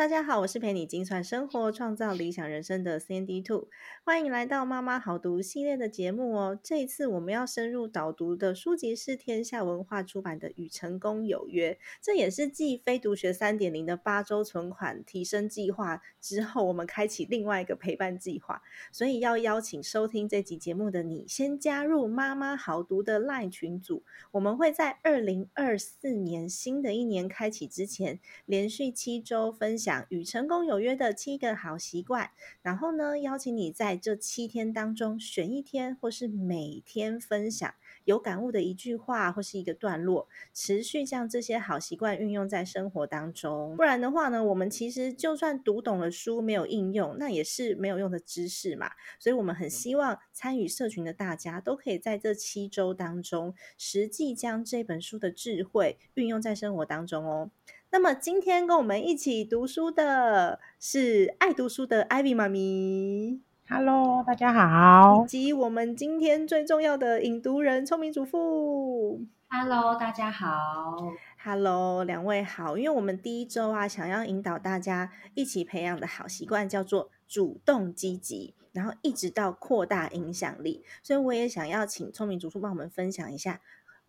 大家好，我是陪你精算生活、创造理想人生的 CND Two，欢迎来到妈妈好读系列的节目哦。这一次我们要深入导读的书籍是天下文化出版的《与成功有约》，这也是继非读学三点零的八周存款提升计划之后，我们开启另外一个陪伴计划。所以要邀请收听这集节目的你，先加入妈妈好读的 LINE 群组，我们会在二零二四年新的一年开启之前，连续七周。分享与成功有约的七个好习惯，然后呢，邀请你在这七天当中选一天，或是每天分享有感悟的一句话或是一个段落，持续将这些好习惯运用在生活当中。不然的话呢，我们其实就算读懂了书，没有应用，那也是没有用的知识嘛。所以，我们很希望参与社群的大家都可以在这七周当中，实际将这本书的智慧运用在生活当中哦。那么今天跟我们一起读书的是爱读书的 Ivy 妈咪，Hello，大家好，以及我们今天最重要的引读人聪明主妇，Hello，大家好，Hello，两位好，因为我们第一周啊，想要引导大家一起培养的好习惯叫做主动积极，然后一直到扩大影响力，所以我也想要请聪明主妇帮我们分享一下。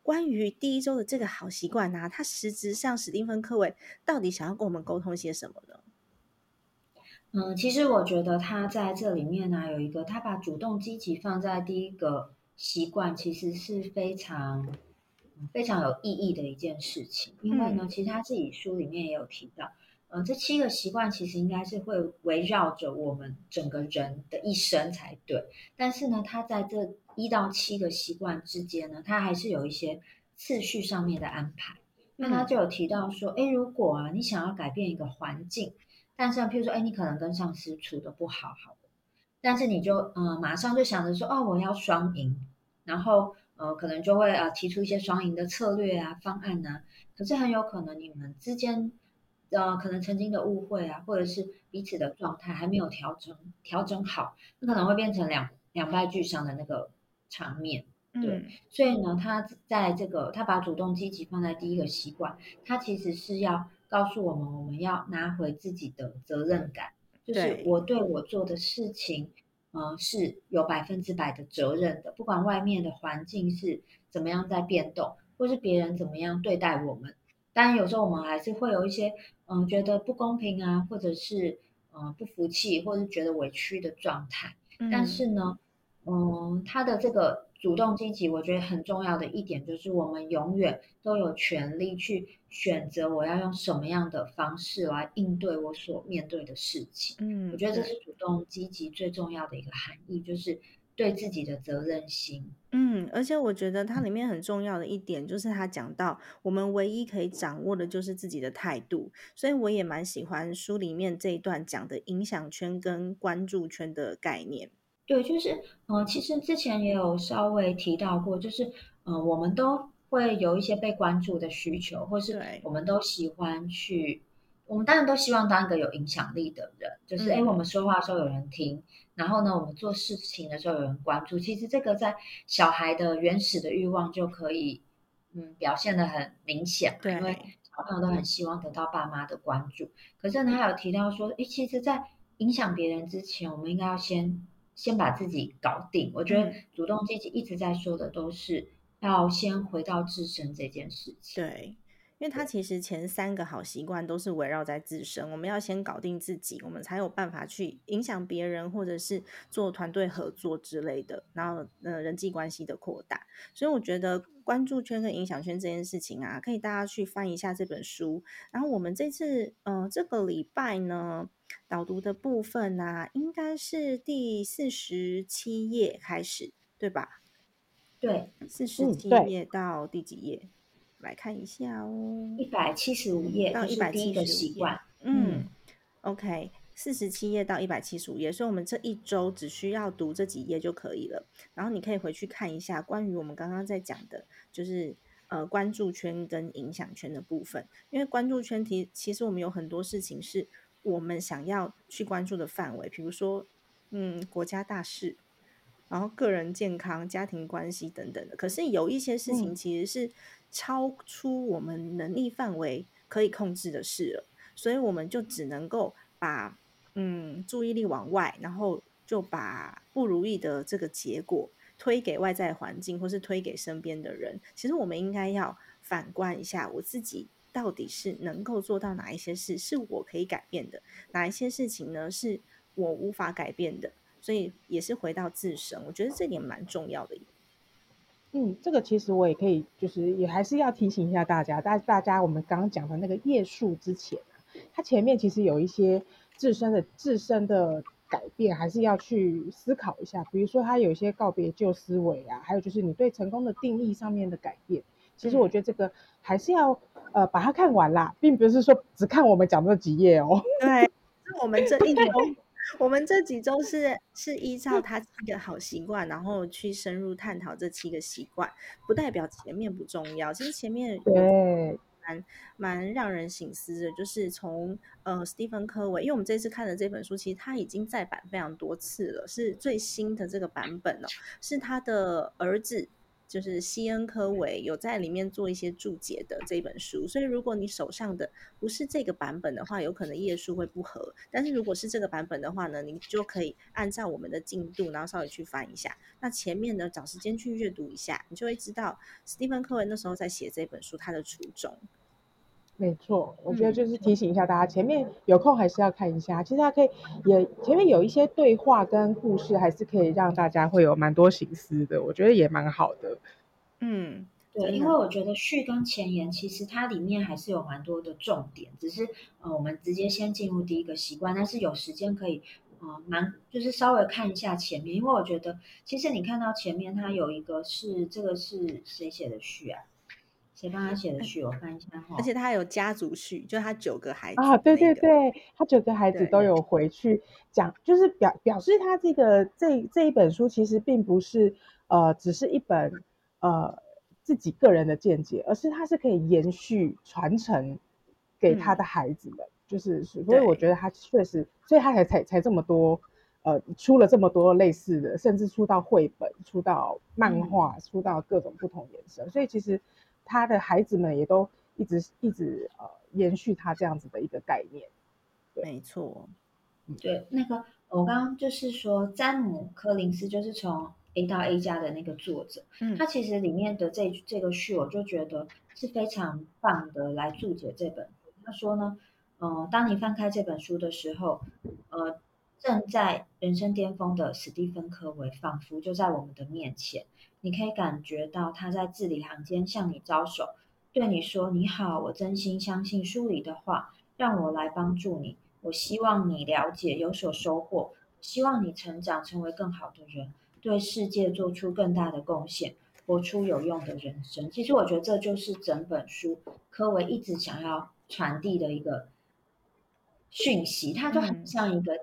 关于第一周的这个好习惯呢，它实质上史蒂芬·科维到底想要跟我们沟通些什么呢？嗯，其实我觉得他在这里面呢，有一个他把主动积极放在第一个习惯，其实是非常非常有意义的一件事情。因为呢，其实他自己书里面也有提到，呃，这七个习惯其实应该是会围绕着我们整个人的一生才对。但是呢，他在这一到七个习惯之间呢，它还是有一些次序上面的安排。那他就有提到说，哎，如果啊，你想要改变一个环境，但是譬如说，哎，你可能跟上司处的不好，好的，但是你就呃马上就想着说，哦，我要双赢，然后呃可能就会啊提出一些双赢的策略啊方案呢。可是很有可能你们之间呃可能曾经的误会啊，或者是彼此的状态还没有调整调整好，那可能会变成两两败俱伤的那个。场面，对，所以呢，他在这个他把主动积极放在第一个习惯，他其实是要告诉我们，我们要拿回自己的责任感，就是我对我做的事情，呃，是有百分之百的责任的，不管外面的环境是怎么样在变动，或是别人怎么样对待我们，当然有时候我们还是会有一些，嗯，觉得不公平啊，或者是嗯不服气，或者是觉得委屈的状态，但是呢。嗯，他的这个主动积极，我觉得很重要的一点就是，我们永远都有权利去选择我要用什么样的方式来应对我所面对的事情。嗯，我觉得这是主动积极最重要的一个含义，就是对自己的责任心。嗯，而且我觉得它里面很重要的一点就是，他讲到我们唯一可以掌握的就是自己的态度，所以我也蛮喜欢书里面这一段讲的影响圈跟关注圈的概念。对，就是，嗯，其实之前也有稍微提到过，就是，嗯，我们都会有一些被关注的需求，或是我们都喜欢去，我们当然都希望当一个有影响力的人，就是，哎，我们说话的时候有人听，然后呢，我们做事情的时候有人关注。其实这个在小孩的原始的欲望就可以，嗯，表现的很明显，对，因为小朋友都很希望得到爸妈的关注。可是他有提到说，哎，其实，在影响别人之前，我们应该要先。先把自己搞定，我觉得主动积极一直在说的都是要先回到自身这件事情。对，因为他其实前三个好习惯都是围绕在自身，我们要先搞定自己，我们才有办法去影响别人，或者是做团队合作之类的，然后呃人际关系的扩大。所以我觉得关注圈跟影响圈这件事情啊，可以大家去翻一下这本书。然后我们这次呃这个礼拜呢。导读的部分呢，应该是第四十七页开始，对吧？对，四十七页到第几页？来看一下哦，一百七十五页到一百七十习惯。嗯，OK，四十七页到一百七十五页，所以我们这一周只需要读这几页就可以了。然后你可以回去看一下关于我们刚刚在讲的，就是呃关注圈跟影响圈的部分。因为关注圈其其实我们有很多事情是。我们想要去关注的范围，比如说，嗯，国家大事，然后个人健康、家庭关系等等的。可是有一些事情其实是超出我们能力范围可以控制的事了。所以我们就只能够把嗯注意力往外，然后就把不如意的这个结果推给外在环境，或是推给身边的人。其实我们应该要反观一下我自己。到底是能够做到哪一些事是我可以改变的，哪一些事情呢是我无法改变的？所以也是回到自身，我觉得这点蛮重要的。嗯，这个其实我也可以，就是也还是要提醒一下大家，大大家我们刚刚讲的那个页数之前它前面其实有一些自身的自身的改变，还是要去思考一下。比如说，它有一些告别旧思维啊，还有就是你对成功的定义上面的改变。其实我觉得这个还是要呃把它看完啦，并不是说只看我们讲这几页哦。对，是我们这一周，我们这几周是是依照他七个好习惯，然后去深入探讨这七个习惯，不代表前面不重要。其实前面对蛮蛮让人醒思的，就是从呃斯蒂芬科维，因为我们这次看的这本书，其实他已经再版非常多次了，是最新的这个版本哦，是他的儿子。就是西恩科维有在里面做一些注解的这本书，所以如果你手上的不是这个版本的话，有可能页数会不合。但是如果是这个版本的话呢，你就可以按照我们的进度，然后稍微去翻一下。那前面呢，找时间去阅读一下，你就会知道斯蒂芬科维那时候在写这本书他的初衷。没错，我觉得就是提醒一下大家，前面有空还是要看一下。其实它可以也前面有一些对话跟故事，还是可以让大家会有蛮多心思的。我觉得也蛮好的。嗯，对，因为我觉得序跟前言其实它里面还是有蛮多的重点，只是呃，我们直接先进入第一个习惯，但是有时间可以呃蛮就是稍微看一下前面，因为我觉得其实你看到前面它有一个是这个是谁写的序啊？谁帮他写的序？我看一下哈。而且他有家族序，就他九个孩子啊，对对对，他九个孩子都有回去讲，就是表表示他这个这这一本书其实并不是呃只是一本呃自己个人的见解，而是他是可以延续传承给他的孩子的，就是所以我觉得他确实，所以他才才才这么多呃出了这么多类似的，甚至出到绘本、出到漫画、出到各种不同颜色，所以其实。他的孩子们也都一直一直呃延续他这样子的一个概念，没错，对，那个我刚刚就是说詹姆柯林斯就是从 A 到 A 加的那个作者，嗯，他其实里面的这这个序我就觉得是非常棒的来注解这本书。他说呢，呃，当你翻开这本书的时候，呃，正在人生巅峰的史蒂芬科维仿佛就在我们的面前。你可以感觉到他在字里行间向你招手，对你说：“你好，我真心相信书里的话，让我来帮助你。我希望你了解，有所收获，希望你成长，成为更好的人，对世界做出更大的贡献，活出有用的人生。”其实我觉得这就是整本书科维一直想要传递的一个讯息，它就很像一个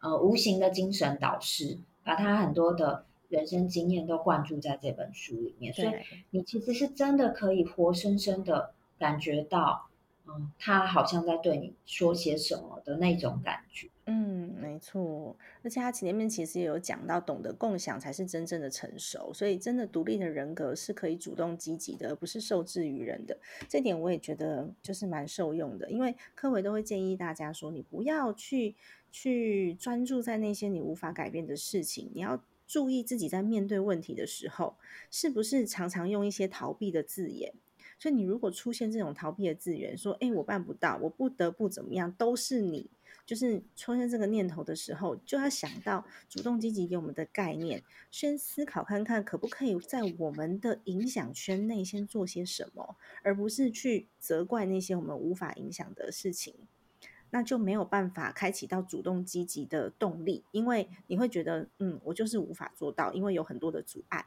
呃无形的精神导师，把他很多的。人生经验都灌注在这本书里面，所以你其实是真的可以活生生的感觉到，嗯，他好像在对你说些什么的那种感觉。嗯，没错。而且他前面其实也有讲到，懂得共享才是真正的成熟。所以，真的独立的人格是可以主动积极的，而不是受制于人的。这点我也觉得就是蛮受用的，因为科维都会建议大家说，你不要去去专注在那些你无法改变的事情，你要。注意自己在面对问题的时候，是不是常常用一些逃避的字眼？所以你如果出现这种逃避的字眼，说“哎，我办不到，我不得不怎么样”，都是你，就是出现这个念头的时候，就要想到主动积极给我们的概念，先思考看看可不可以在我们的影响圈内先做些什么，而不是去责怪那些我们无法影响的事情。那就没有办法开启到主动积极的动力，因为你会觉得，嗯，我就是无法做到，因为有很多的阻碍。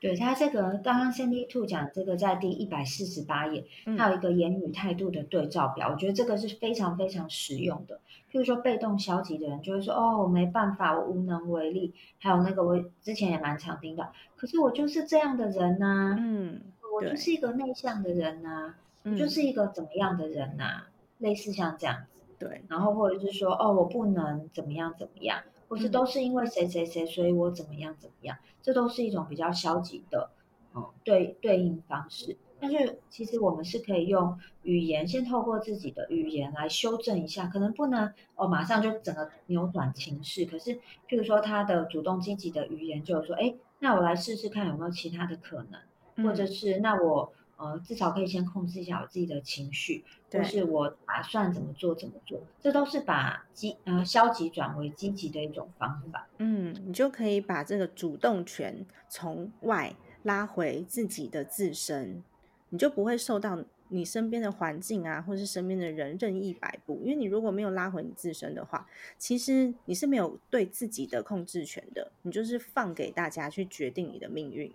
对他这个刚刚 Cindy Two 讲这个在第一百四十八页，它有一个言语态度的对照表，我觉得这个是非常非常实用的。譬如说被动消极的人就会说，哦，我没办法，我无能为力。还有那个我之前也蛮常听到，可是我就是这样的人呐，嗯，我就是一个内向的人呐，我就是一个怎么样的人呐。类似像这样子，对，然后或者是说，哦，我不能怎么样怎么样，或是都是因为谁谁谁，所以我怎么样怎么样，这都是一种比较消极的，嗯，对对应方式。但是其实我们是可以用语言，先透过自己的语言来修正一下，可能不能哦马上就整个扭转情势。可是，譬如说他的主动积极的语言，就是说，哎，那我来试试看有没有其他的可能，或者是那我呃至少可以先控制一下我自己的情绪，或是我打算怎么做怎么做，这都是把积呃消极转为积极的一种方法。嗯，你就可以把这个主动权从外拉回自己的自身。你就不会受到你身边的环境啊，或是身边的人任意摆布，因为你如果没有拉回你自身的话，其实你是没有对自己的控制权的，你就是放给大家去决定你的命运。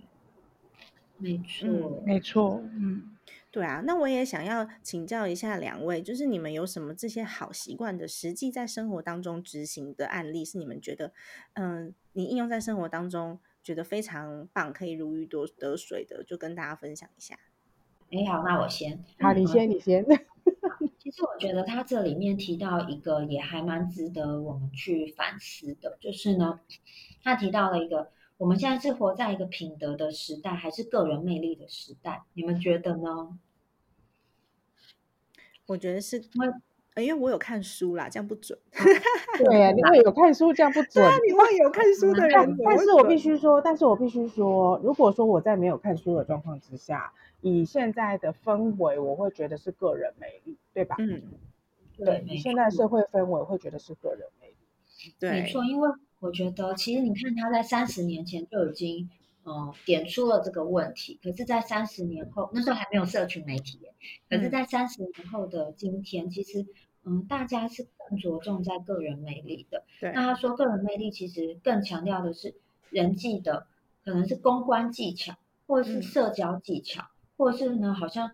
没错，没错，嗯，对啊。那我也想要请教一下两位，就是你们有什么这些好习惯的实际在生活当中执行的案例，是你们觉得，嗯，你应用在生活当中觉得非常棒，可以如鱼得得水的，就跟大家分享一下。哎，好，那我先。好，你先，你先。其实我觉得他这里面提到一个也还蛮值得我们去反思的，就是呢，他提到了一个，我们现在是活在一个品德的时代，还是个人魅力的时代？你们觉得呢？我觉得是。因为我有看书啦，这样不准。对啊，因为有看书，这样不准。你会有看书的人，但是我必须说，但是我必须说，如果说我在没有看书的状况之下，以现在的氛围，我会觉得是个人魅力，对吧？嗯，对，现在社会氛围会觉得是个人魅力。对，没错，因为我觉得，其实你看他在三十年前就已经。呃，点出了这个问题。可是，在三十年后，那时候还没有社群媒体。可是，在三十年后的今天，其实，嗯，大家是更着重在个人魅力的。对。那他说，个人魅力其实更强调的是人际的，可能是公关技巧，或者是社交技巧，或者是呢，好像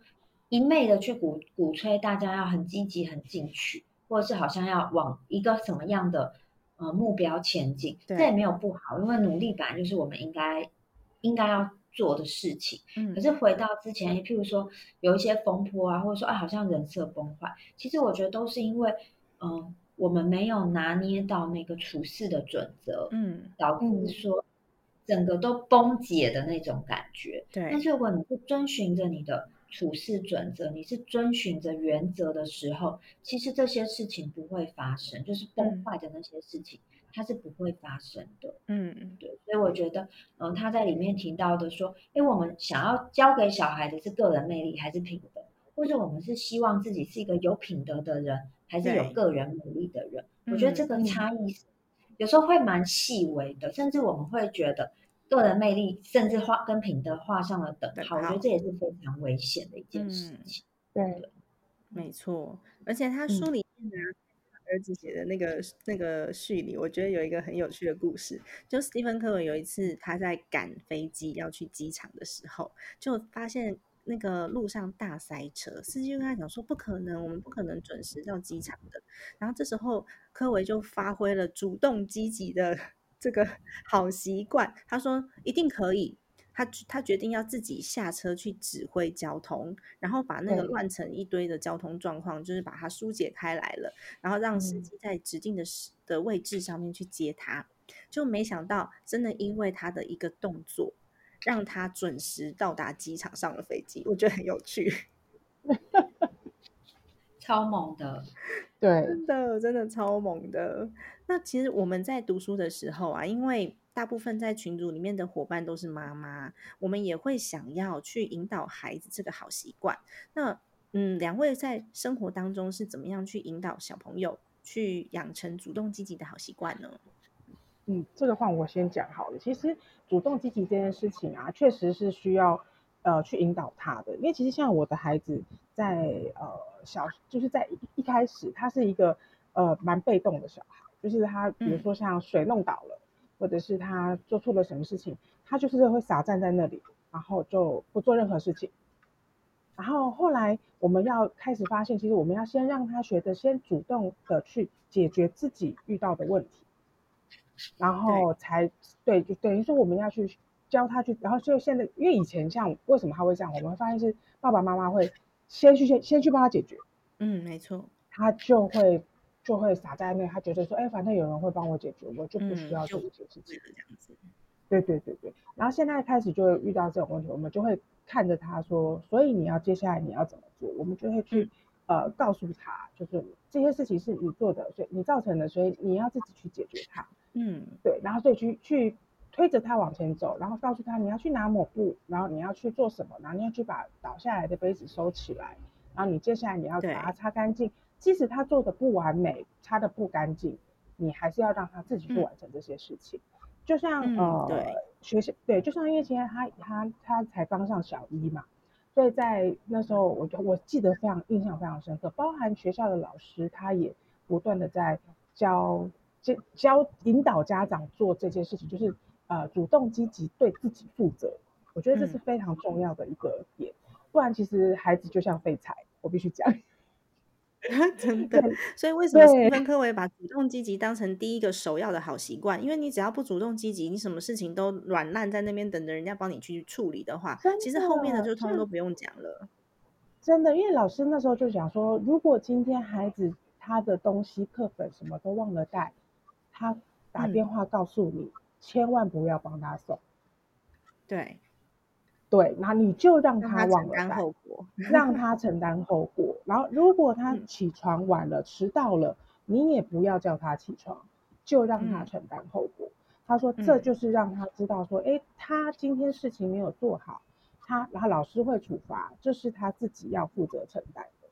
一昧的去鼓鼓吹大家要很积极、很进取，或者是好像要往一个什么样的呃目标前进。这也没有不好，因为努力本来就是我们应该。应该要做的事情，嗯，可是回到之前，譬如说有一些风波啊，或者说啊，好像人设崩坏，其实我觉得都是因为，嗯，我们没有拿捏到那个处事的准则，嗯，导致说整个都崩解的那种感觉。对，但是如果你是遵循着你的处事准则，你是遵循着原则的时候，其实这些事情不会发生，就是崩坏的那些事情。它是不会发生的，嗯嗯，对，所以我觉得，嗯，他在里面提到的说，哎，我们想要教给小孩的是个人魅力还是品德，或者我们是希望自己是一个有品德的人，还是有个人魅力的人？我觉得这个差异有时候会蛮细微的，甚至我们会觉得个人魅力甚至画跟品德画上了等号，我觉得这也是非常危险的一件事情。对，没错，而且他书里面呢。儿子写的那个那个序里，我觉得有一个很有趣的故事。就斯蒂芬·科文有一次他在赶飞机要去机场的时候，就发现那个路上大塞车，司机就跟他讲说：“不可能，我们不可能准时到机场的。”然后这时候科维就发挥了主动积极的这个 好习惯，他说：“一定可以。”他他决定要自己下车去指挥交通，然后把那个乱成一堆的交通状况，就是把它疏解开来了，然后让司机在指定的的位置上面去接他。就没想到，真的因为他的一个动作，让他准时到达机场上了飞机。我觉得很有趣，超猛的，对，真的真的超猛的。那其实我们在读书的时候啊，因为大部分在群组里面的伙伴都是妈妈，我们也会想要去引导孩子这个好习惯。那嗯，两位在生活当中是怎么样去引导小朋友去养成主动积极的好习惯呢？嗯，这个话我先讲好了。其实主动积极这件事情啊，确实是需要呃去引导他的。因为其实像我的孩子在呃小，就是在一开始他是一个呃蛮被动的小孩，就是他比如说像水弄倒了。或者是他做错了什么事情，他就是会傻站在那里，然后就不做任何事情。然后后来我们要开始发现，其实我们要先让他学着先主动的去解决自己遇到的问题，然后才对，就等于说我们要去教他去，然后就现在，因为以前像为什么他会这样，我们会发现是爸爸妈妈会先去先先去帮他解决，嗯，没错，他就会。就会撒在那，他觉得说，哎，反正有人会帮我解决，我就不需要做这些事情。这样子，对对对对。然后现在开始就会遇到这种问题，我们就会看着他说，所以你要接下来你要怎么做？我们就会去呃告诉他，就是这些事情是你做的，所以你造成的，所以你要自己去解决它。嗯，对。然后所以去去推着他往前走，然后告诉他你要去拿抹布，然后你要去做什么，然后你要去把倒下来的杯子收起来，然后你接下来你要把它擦干净。即使他做的不完美，擦的不干净，你还是要让他自己去完成这些事情。就像呃，学校对，就像因为现在他他他才刚上小一嘛，所以在那时候，我就我记得非常印象非常深刻，包含学校的老师，他也不断的在教教教引导家长做这件事情，就是呃主动积极对自己负责。我觉得这是非常重要的一个点，不然其实孩子就像废柴，我必须讲。真的，所以为什么斯芬科维把主动积极当成第一个首要的好习惯？因为你只要不主动积极，你什么事情都软烂在那边等着人家帮你去处理的话，其实后面的就通通都不用讲了。真的，因为老师那时候就讲说，如果今天孩子他的东西课本什么都忘了带，他打电话告诉你，千万不要帮他送。对。对，那你就让他忘了后果，让他承担后果。然后，如果他起床晚了、迟到了，你也不要叫他起床，就让他承担后果。他说，这就是让他知道说，哎，他今天事情没有做好，他然后老师会处罚，这是他自己要负责承担的。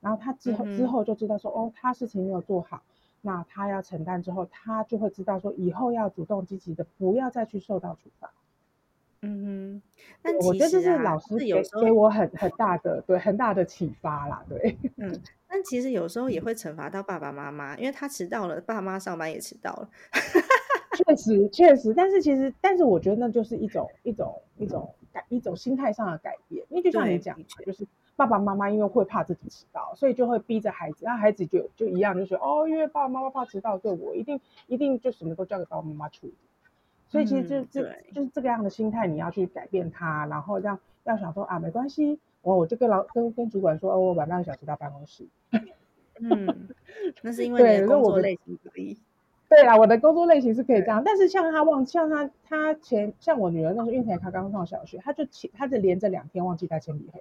然后他之后之后就知道说，哦，他事情没有做好，那他要承担之后，他就会知道说，以后要主动积极的，不要再去受到处罚。嗯哼，但我觉得这是老师给给我很很大的对很大的启发啦，对，嗯，但其实有时候也会惩罚到爸爸妈妈，因为他迟到了，爸妈上班也迟到了，确实确实，但是其实但是我觉得那就是一种一种一种改一种心态上的改变，因为就像你讲，就是爸爸妈妈因为会怕自己迟到，所以就会逼着孩子，那孩子就就一样，就是哦，因为爸爸妈妈怕迟到，对我一定一定就什么都交给爸爸妈妈处理。所以其实就就就是这个样的心态，你要去改变它，然后让要想说啊，没关系，我我就跟老跟跟主管说，哦，我晚半个小时到办公室。嗯，那是因为你的工作类型可以。对啦，我的工作类型是可以这样，但是像他忘，像他他前像我女儿那时候，因为他刚上小学，他就前他就连着两天忘记带铅笔盒。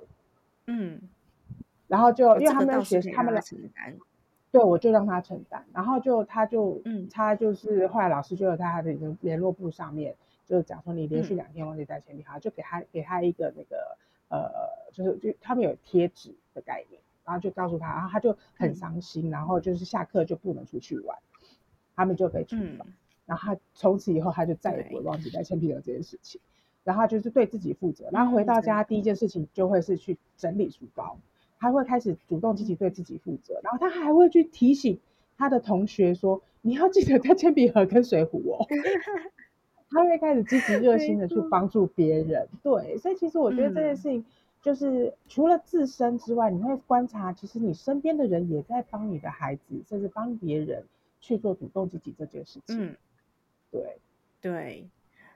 嗯，然后就因为他们学他们承担。对，我就让他承担，然后就他就，嗯，他就是后来老师就在他的联络簿上面，就是讲说你连续两天忘记带铅笔，盒，就给他给他一个那个呃，就是就他们有贴纸的概念，然后就告诉他，然后他就很伤心，然后就是下课就不能出去玩，他们就被处罚，然后他从此以后他就再也不会忘记带铅笔盒这件事情，然后就是对自己负责，然后回到家第一件事情就会是去整理书包。他会开始主动积极对自己负责，然后他还会去提醒他的同学说：“你要记得带铅笔盒跟水壶哦。”他会开始积极热心的去帮助别人。对，所以其实我觉得这件事情就是除了自身之外，你会观察，其实你身边的人也在帮你的孩子，甚至帮别人去做主动积极这件事情。嗯，对对。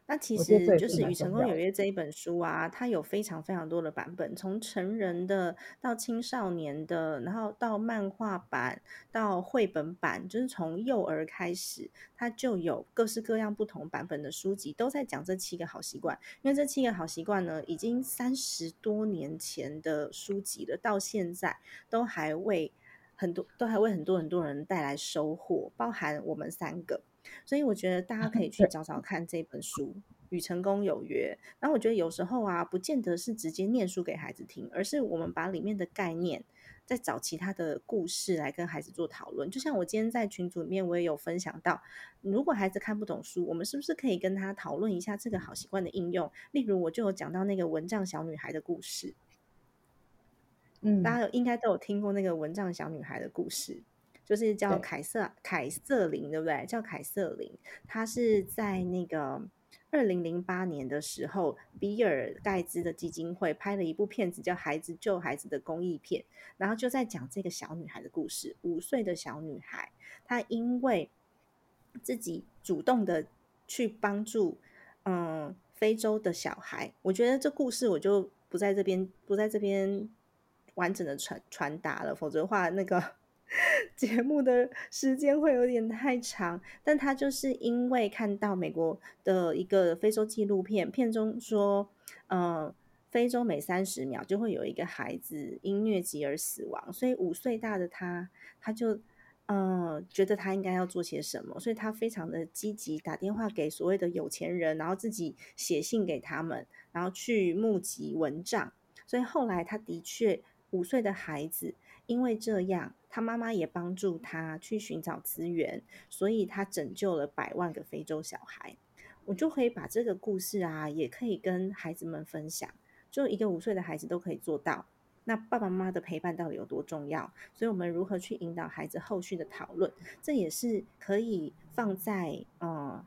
那其实就是《与成功有约》这一本书啊，它有非常非常多的版本，从成人的到青少年的，然后到漫画版到绘本版，就是从幼儿开始，它就有各式各样不同版本的书籍，都在讲这七个好习惯。因为这七个好习惯呢，已经三十多年前的书籍了，到现在都还为很多都还为很多很多人带来收获，包含我们三个。所以我觉得大家可以 去找找看这本书《与成功有约》。然后我觉得有时候啊，不见得是直接念书给孩子听，而是我们把里面的概念，再找其他的故事来跟孩子做讨论。就像我今天在群组里面，我也有分享到，如果孩子看不懂书，我们是不是可以跟他讨论一下这个好习惯的应用？例如，我就有讲到那个蚊帐小女孩的故事。嗯，大家应该都有听过那个蚊帐小女孩的故事。就是叫凯瑟凯瑟琳，对不对？叫凯瑟琳，她是在那个二零零八年的时候，比尔盖茨的基金会拍了一部片子，叫《孩子救孩子》的公益片，然后就在讲这个小女孩的故事。五岁的小女孩，她因为自己主动的去帮助，嗯，非洲的小孩。我觉得这故事我就不在这边不在这边完整的传传达了，否则的话那个。节目的时间会有点太长，但他就是因为看到美国的一个非洲纪录片，片中说，呃，非洲每三十秒就会有一个孩子因疟疾而死亡，所以五岁大的他，他就，呃，觉得他应该要做些什么，所以他非常的积极，打电话给所谓的有钱人，然后自己写信给他们，然后去募集蚊帐，所以后来他的确五岁的孩子。因为这样，他妈妈也帮助他去寻找资源，所以他拯救了百万个非洲小孩。我就可以把这个故事啊，也可以跟孩子们分享。就一个五岁的孩子都可以做到，那爸爸妈妈的陪伴到底有多重要？所以我们如何去引导孩子后续的讨论，这也是可以放在嗯。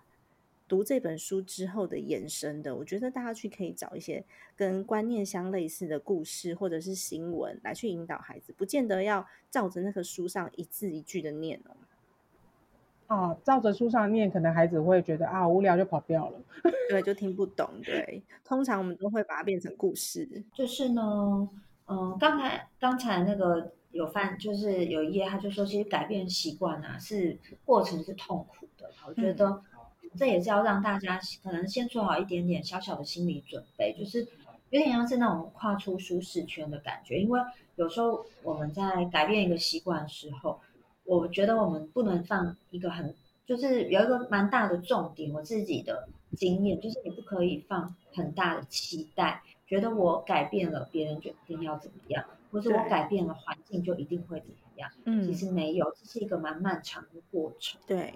读这本书之后的延伸的，我觉得大家去可以找一些跟观念相类似的故事或者是新闻来去引导孩子，不见得要照着那个书上一字一句的念哦。哦，照着书上念，可能孩子会觉得啊无聊就跑掉了，对，就听不懂。对，通常我们都会把它变成故事。就是呢，嗯，刚才刚才那个有翻，就是有一页他就说，其实改变习惯啊，是过程是痛苦的。我觉得。这也是要让大家可能先做好一点点小小的心理准备，就是有点像是那种跨出舒适圈的感觉。因为有时候我们在改变一个习惯的时候，我觉得我们不能放一个很，就是有一个蛮大的重点。我自己的经验就是，你不可以放很大的期待，觉得我改变了，别人就一定要怎么样，或者我改变了环境就一定会怎么样。嗯，其实没有，这是一个蛮漫长的过程。对。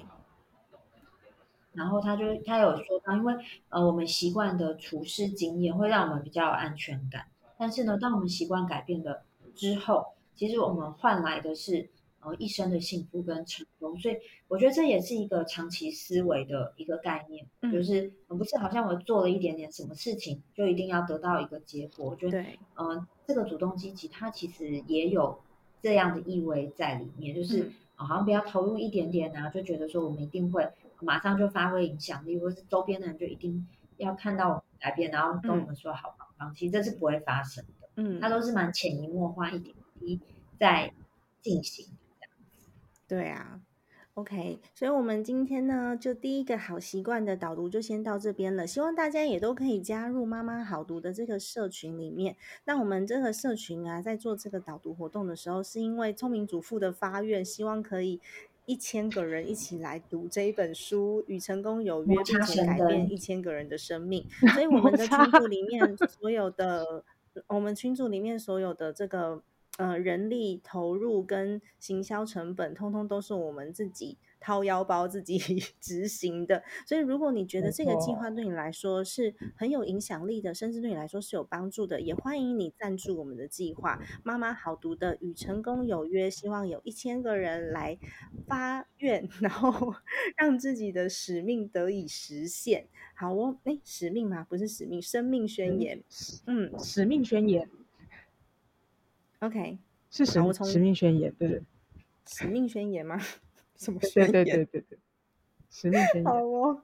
然后他就他有说到，因为呃我们习惯的处事经验会让我们比较有安全感，但是呢，当我们习惯改变了之后，其实我们换来的是呃一生的幸福跟成功。所以我觉得这也是一个长期思维的一个概念，就是不是好像我做了一点点什么事情就一定要得到一个结果。我觉得嗯这个主动积极它其实也有这样的意味在里面，就是好像不要投入一点点啊，就觉得说我们一定会。马上就发挥影响力，或是周边的人就一定要看到我们改变，然后跟我们说好帮忙。其实这是不会发生的，嗯，它都是蛮潜移默化一点一在进行对啊。OK，所以，我们今天呢，就第一个好习惯的导读就先到这边了。希望大家也都可以加入妈妈好读的这个社群里面。那我们这个社群啊，在做这个导读活动的时候，是因为聪明主妇的发愿，希望可以。一千个人一起来读这一本书，与成功有约，并且改变一千个人的生命。所以我们的群组里面所有的，我们群组里面所有的这个呃人力投入跟行销成本，通通都是我们自己。掏腰包自己 执行的，所以如果你觉得这个计划对你来说是很有影响力的，甚至对你来说是有帮助的，也欢迎你赞助我们的计划。妈妈好读的与成功有约，希望有一千个人来发愿，然后 让自己的使命得以实现。好哦，哎，使命吗？不是使命，生命宣言。嗯，使命宣言。OK，是使使命宣言，对对，使命宣言吗？什么宣言？对对对对，使命宣言。好哦。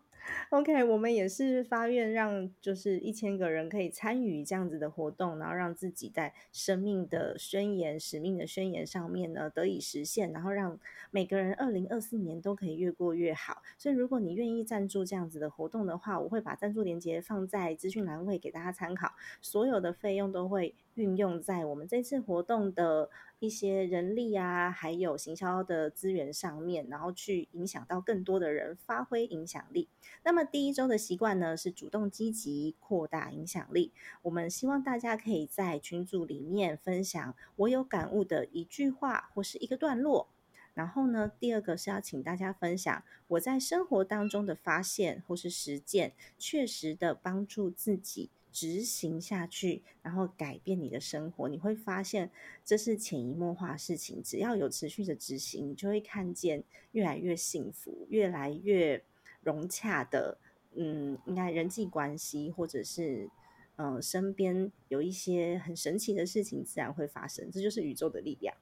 OK，我们也是发愿让就是一千个人可以参与这样子的活动，然后让自己在生命的宣言、使命的宣言上面呢得以实现，然后让每个人二零二四年都可以越过越好。所以，如果你愿意赞助这样子的活动的话，我会把赞助链接放在资讯栏位给大家参考。所有的费用都会运用在我们这次活动的一些人力啊，还有行销的资源上面，然后去影响到更多的人，发挥影响力。那么第一周的习惯呢，是主动积极扩大影响力。我们希望大家可以在群组里面分享我有感悟的一句话或是一个段落。然后呢，第二个是要请大家分享我在生活当中的发现或是实践，确实的帮助自己执行下去，然后改变你的生活。你会发现这是潜移默化的事情，只要有持续的执行，你就会看见越来越幸福，越来越。融洽的，嗯，应该人际关系，或者是，嗯，身边有一些很神奇的事情，自然会发生。这就是宇宙的力量。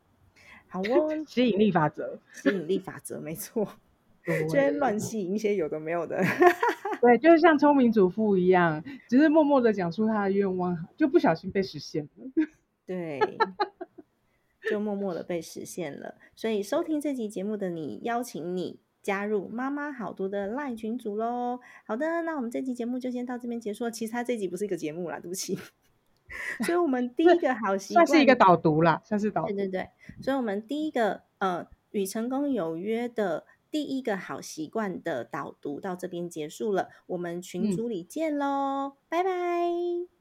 好哦，吸引力法则，吸引力法则，没错。就会乱吸引一些有的没有的。对，就是像聪明主妇一样，只是默默的讲出他的愿望，就不小心被实现了。对。就默默的被实现了。所以收听这集节目的你，邀请你加入妈妈好读的赖群组喽。好的，那我们这集节目就先到这边结束了。其实它这集不是一个节目啦，对不起。所以我们第一个好习惯算是一个导读啦，算是导对对对。所以我们第一个呃与成功有约的第一个好习惯的导读到这边结束了，我们群组里见喽，拜拜。